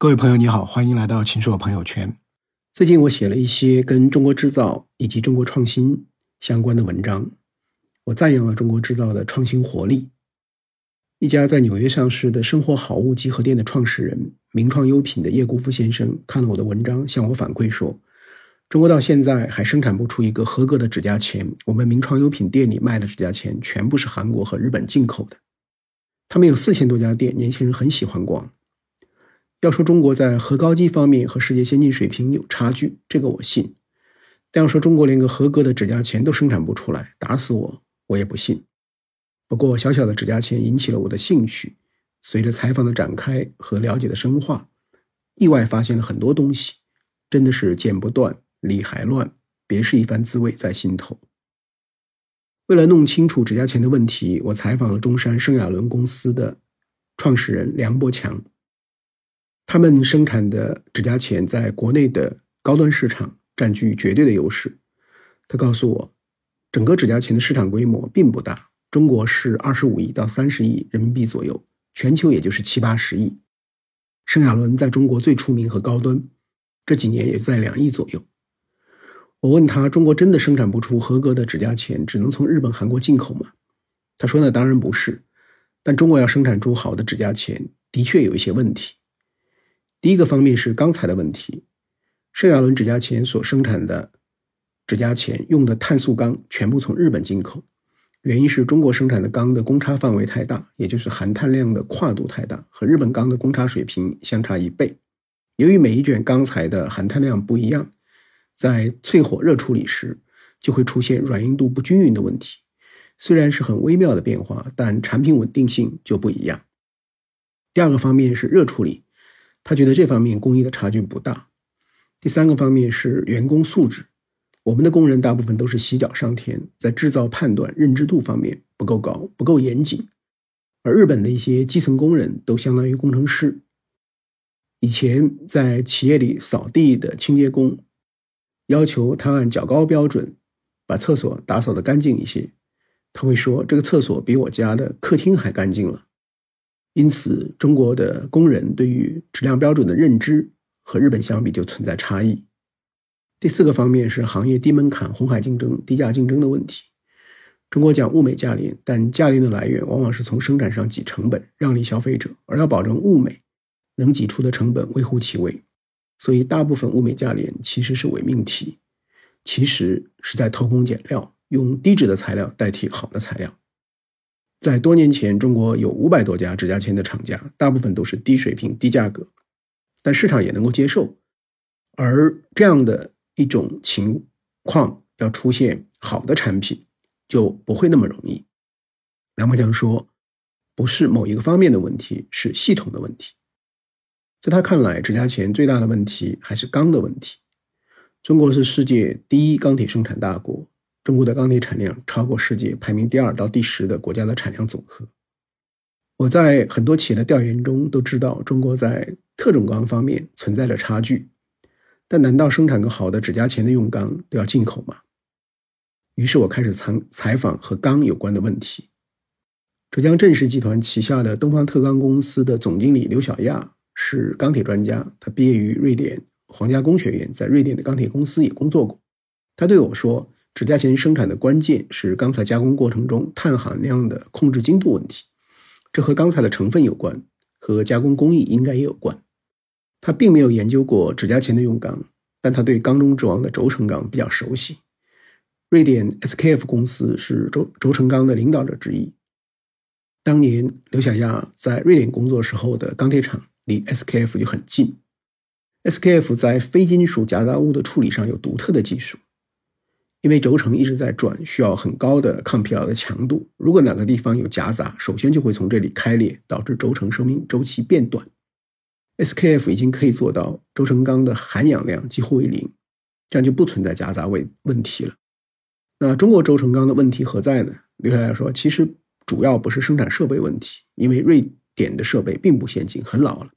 各位朋友，你好，欢迎来到秦朔朋友圈。最近我写了一些跟中国制造以及中国创新相关的文章，我赞扬了中国制造的创新活力。一家在纽约上市的生活好物集合店的创始人名创优品的叶国富先生看了我的文章，向我反馈说，中国到现在还生产不出一个合格的指甲钳。我们名创优品店里卖的指甲钳全部是韩国和日本进口的。他们有四千多家店，年轻人很喜欢逛。要说中国在核高机方面和世界先进水平有差距，这个我信；但要说中国连个合格的指甲钳都生产不出来，打死我我也不信。不过小小的指甲钳引起了我的兴趣，随着采访的展开和了解的深化，意外发现了很多东西，真的是剪不断，理还乱，别是一番滋味在心头。为了弄清楚指甲钳的问题，我采访了中山圣亚伦公司的创始人梁伯强。他们生产的指甲钳在国内的高端市场占据绝对的优势。他告诉我，整个指甲钳的市场规模并不大，中国是二十五亿到三十亿人民币左右，全球也就是七八十亿。圣亚伦在中国最出名和高端，这几年也在两亿左右。我问他，中国真的生产不出合格的指甲钳，只能从日本、韩国进口吗？他说：“那当然不是，但中国要生产出好的指甲钳，的确有一些问题。”第一个方面是钢材的问题，圣亚伦指甲钳所生产的指甲钳用的碳素钢全部从日本进口，原因是中国生产的钢的公差范围太大，也就是含碳量的跨度太大，和日本钢的公差水平相差一倍。由于每一卷钢材的含碳量不一样，在淬火热处理时就会出现软硬度不均匀的问题。虽然是很微妙的变化，但产品稳定性就不一样。第二个方面是热处理。他觉得这方面工艺的差距不大。第三个方面是员工素质，我们的工人大部分都是洗脚上天，在制造判断认知度方面不够高，不够严谨。而日本的一些基层工人都相当于工程师。以前在企业里扫地的清洁工，要求他按较高标准把厕所打扫的干净一些，他会说这个厕所比我家的客厅还干净了。因此，中国的工人对于质量标准的认知和日本相比就存在差异。第四个方面是行业低门槛、红海竞争、低价竞争的问题。中国讲物美价廉，但价廉的来源往往是从生产上挤成本，让利消费者，而要保证物美，能挤出的成本微乎其微。所以，大部分物美价廉其实是伪命题，其实是在偷工减料，用低质的材料代替好的材料。在多年前，中国有五百多家指甲钳的厂家，大部分都是低水平、低价格，但市场也能够接受。而这样的一种情况，要出现好的产品，就不会那么容易。梁伯强说：“不是某一个方面的问题，是系统的问题。”在他看来，指甲钳最大的问题还是钢的问题。中国是世界第一钢铁生产大国。中国的钢铁产量超过世界排名第二到第十的国家的产量总和。我在很多企业的调研中都知道，中国在特种钢方面存在着差距。但难道生产个好的指甲钳的用钢都要进口吗？于是我开始采采访和钢有关的问题。浙江正实集团旗下的东方特钢公司的总经理刘小亚是钢铁专家，他毕业于瑞典皇家工学院，在瑞典的钢铁公司也工作过。他对我说。指甲钳生产的关键是钢材加工过程中碳含量的控制精度问题，这和钢材的成分有关，和加工工艺应该也有关。他并没有研究过指甲钳的用钢，但他对钢中之王的轴承钢比较熟悉。瑞典 SKF 公司是轴轴承钢的领导者之一。当年刘小亚在瑞典工作时候的钢铁厂离 SKF 就很近。SKF 在非金属夹杂物的处理上有独特的技术。因为轴承一直在转，需要很高的抗疲劳的强度。如果哪个地方有夹杂，首先就会从这里开裂，导致轴承生命周期变短。SKF 已经可以做到轴承钢的含氧量几乎为零，这样就不存在夹杂问问题了。那中国轴承钢的问题何在呢？刘小亚说，其实主要不是生产设备问题，因为瑞典的设备并不先进，很老了，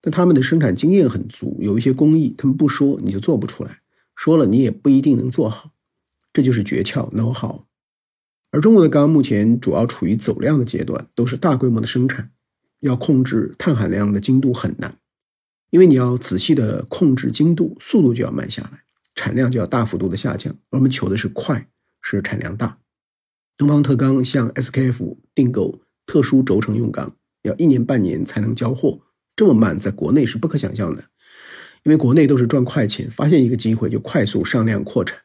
但他们的生产经验很足，有一些工艺他们不说你就做不出来，说了你也不一定能做好。这就是诀窍，know how。而中国的钢目前主要处于走量的阶段，都是大规模的生产，要控制碳含量的精度很难。因为你要仔细的控制精度，速度就要慢下来，产量就要大幅度的下降。而我们求的是快，是产量大。东方特钢向 SKF 订购特殊轴承用钢，要一年半年才能交货，这么慢，在国内是不可想象的。因为国内都是赚快钱，发现一个机会就快速上量扩产。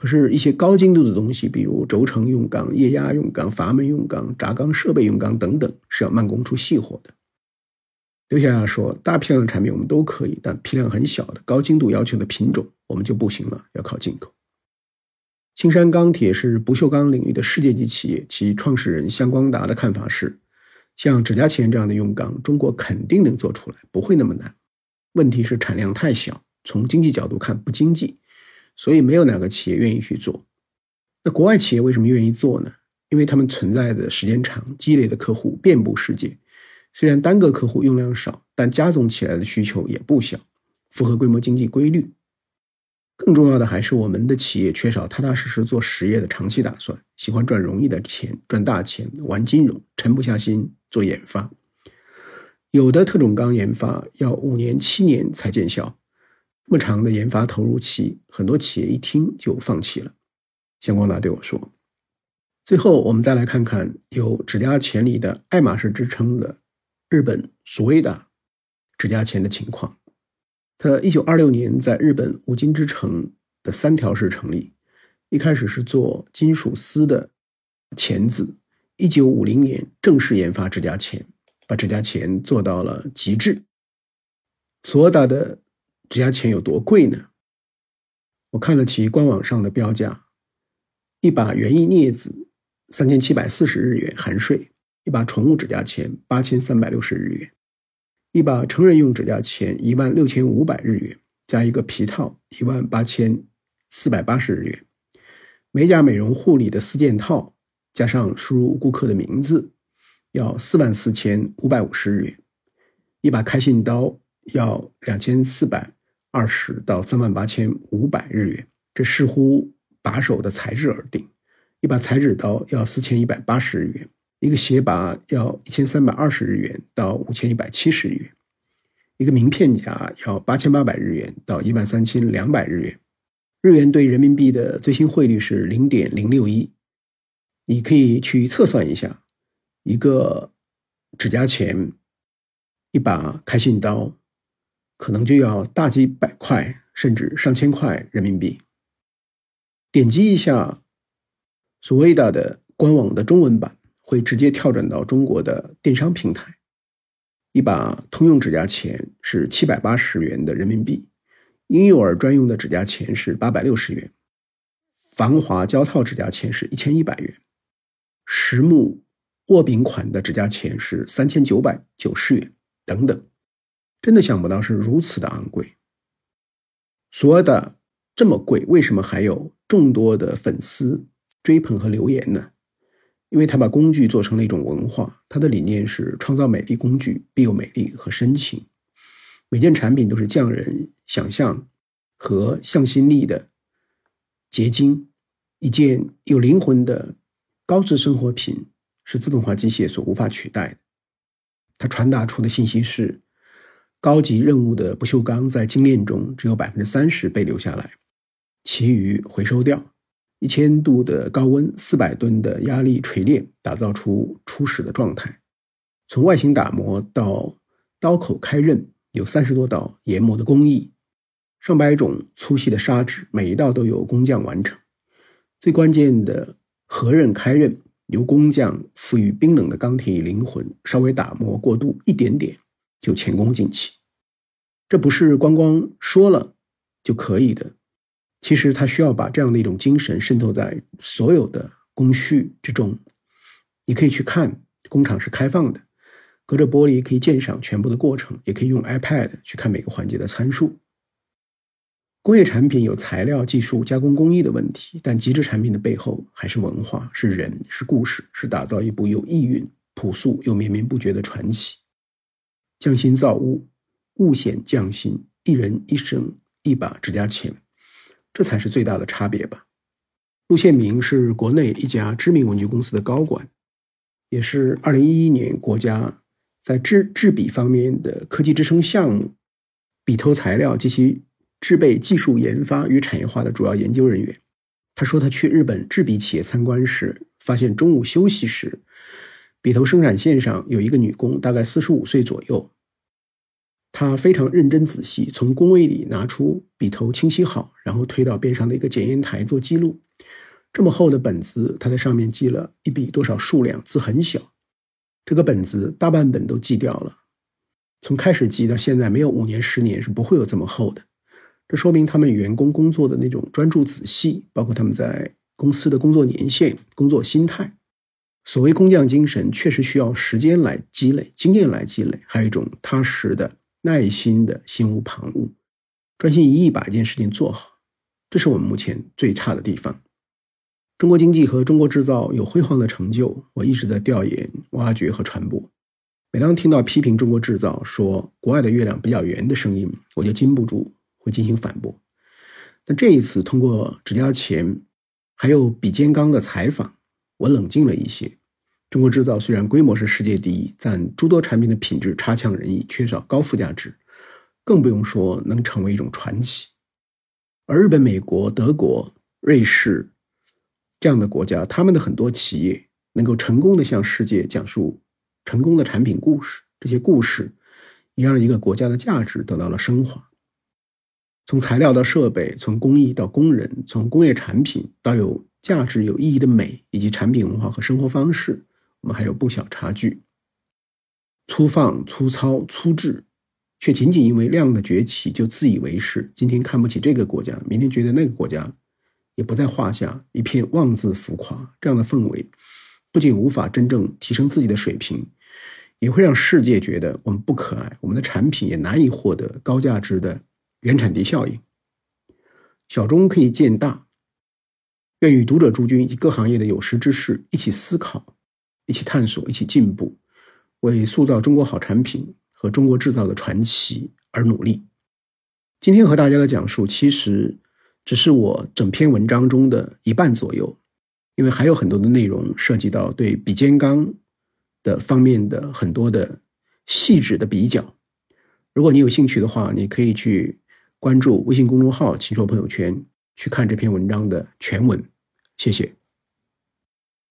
可是，一些高精度的东西，比如轴承用钢、液压用钢、阀门用钢、轧钢设备用钢等等，是要慢工出细活的。刘小亚说：“大批量的产品我们都可以，但批量很小的、高精度要求的品种，我们就不行了，要靠进口。”青山钢铁是不锈钢领域的世界级企业，其创始人向光达的看法是：像指甲钳这样的用钢，中国肯定能做出来，不会那么难。问题是产量太小，从经济角度看不经济，所以没有哪个企业愿意去做。那国外企业为什么愿意做呢？因为他们存在的时间长，积累的客户遍布世界。虽然单个客户用量少，但加总起来的需求也不小，符合规模经济规律。更重要的还是我们的企业缺少踏踏实实做实业的长期打算，喜欢赚容易的钱、赚大钱、玩金融，沉不下心做研发。有的特种钢研发要五年、七年才见效，么长的研发投入期，很多企业一听就放弃了。向光达对我说：“最后，我们再来看看有指甲钳里的爱马仕之称的日本所谓的指甲钳的情况。他一九二六年在日本五金之城的三条市成立，一开始是做金属丝的钳子，一九五零年正式研发指甲钳。”把指甲钳做到了极致。索达的指甲钳有多贵呢？我看了其官网上的标价：一把园艺镊子三千七百四十日元含税；一把宠物指甲钳八千三百六十日元；一把成人用指甲钳一万六千五百日元，加一个皮套一万八千四百八十日元；美甲美容护理的四件套，加上输入顾客的名字。要四万四千五百五十日元，一把开信刀要两千四百二十到三万八千五百日元，这视乎把手的材质而定。一把裁纸刀要四千一百八十日元，一个鞋拔要一千三百二十日元到五千一百七十日元，一个名片夹要八千八百日元到一万三千两百日元。日元对人民币的最新汇率是零点零六一，你可以去测算一下。一个指甲钳，一把开信刀，可能就要大几百块，甚至上千块人民币。点击一下所谓的的官网的中文版，会直接跳转到中国的电商平台。一把通用指甲钳是七百八十元的人民币，婴幼儿专用的指甲钳是八百六十元，防滑胶套指甲钳是一千一百元，实木。握柄款的指甲钳是三千九百九十元，等等，真的想不到是如此的昂贵。索的这么贵，为什么还有众多的粉丝追捧和留言呢？因为他把工具做成了一种文化，他的理念是创造美丽工具，必有美丽和深情。每件产品都是匠人想象和向心力的结晶，一件有灵魂的高质生活品。是自动化机械所无法取代的。它传达出的信息是：高级任务的不锈钢在精炼中只有百分之三十被留下来，其余回收掉。一千度的高温，四百吨的压力锤炼，打造出初始的状态。从外形打磨到刀口开刃，有三十多道研磨的工艺，上百种粗细的砂纸，每一道都有工匠完成。最关键的合刃开刃。由工匠赋予冰冷的钢铁以灵魂，稍微打磨过度一点点，就前功尽弃。这不是光光说了就可以的，其实他需要把这样的一种精神渗透在所有的工序之中。你可以去看，工厂是开放的，隔着玻璃可以鉴赏全部的过程，也可以用 iPad 去看每个环节的参数。工业产品有材料、技术、加工工艺的问题，但极致产品的背后还是文化、是人、是故事，是打造一部有意蕴、朴素又绵绵不绝的传奇。匠心造物，物显匠心，一人一生一把指甲钳，这才是最大的差别吧。陆宪明是国内一家知名文具公司的高管，也是二零一一年国家在制制笔方面的科技支撑项目笔头材料及其制备技术研发与产业化的主要研究人员。他说，他去日本制笔企业参观时，发现中午休息时，笔头生产线上有一个女工，大概四十五岁左右。她非常认真仔细，从工位里拿出笔头清洗好，然后推到边上的一个检验台做记录。这么厚的本子，他在上面记了一笔多少数量，字很小。这个本子大半本都记掉了。从开始记到现在，没有五年、十年是不会有这么厚的。这说明他们员工工作的那种专注仔细，包括他们在公司的工作年限、工作心态。所谓工匠精神，确实需要时间来积累，经验来积累，还有一种踏实的。耐心的心无旁骛，专心一意把一件事情做好，这是我们目前最差的地方。中国经济和中国制造有辉煌的成就，我一直在调研、挖掘和传播。每当听到批评中国制造、说国外的月亮比较圆的声音，我就禁不住会进行反驳。但这一次，通过指甲钳还有比肩钢的采访，我冷静了一些。中国制造虽然规模是世界第一，但诸多产品的品质差强人意，缺少高附加值，更不用说能成为一种传奇。而日本、美国、德国、瑞士这样的国家，他们的很多企业能够成功的向世界讲述成功的产品故事，这些故事也让一个国家的价值得到了升华。从材料到设备，从工艺到工人，从工业产品到有价值、有意义的美，以及产品文化和生活方式。我们还有不小差距，粗放、粗糙、粗制，却仅仅因为量的崛起就自以为是。今天看不起这个国家，明天觉得那个国家也不在话下，一片妄自浮夸。这样的氛围不仅无法真正提升自己的水平，也会让世界觉得我们不可爱，我们的产品也难以获得高价值的原产地效应。小中可以见大，愿与读者诸君以及各行业的有识之士一起思考。一起探索，一起进步，为塑造中国好产品和中国制造的传奇而努力。今天和大家的讲述，其实只是我整篇文章中的一半左右，因为还有很多的内容涉及到对比肩钢的方面的很多的细致的比较。如果你有兴趣的话，你可以去关注微信公众号“秦说朋友圈”，去看这篇文章的全文。谢谢。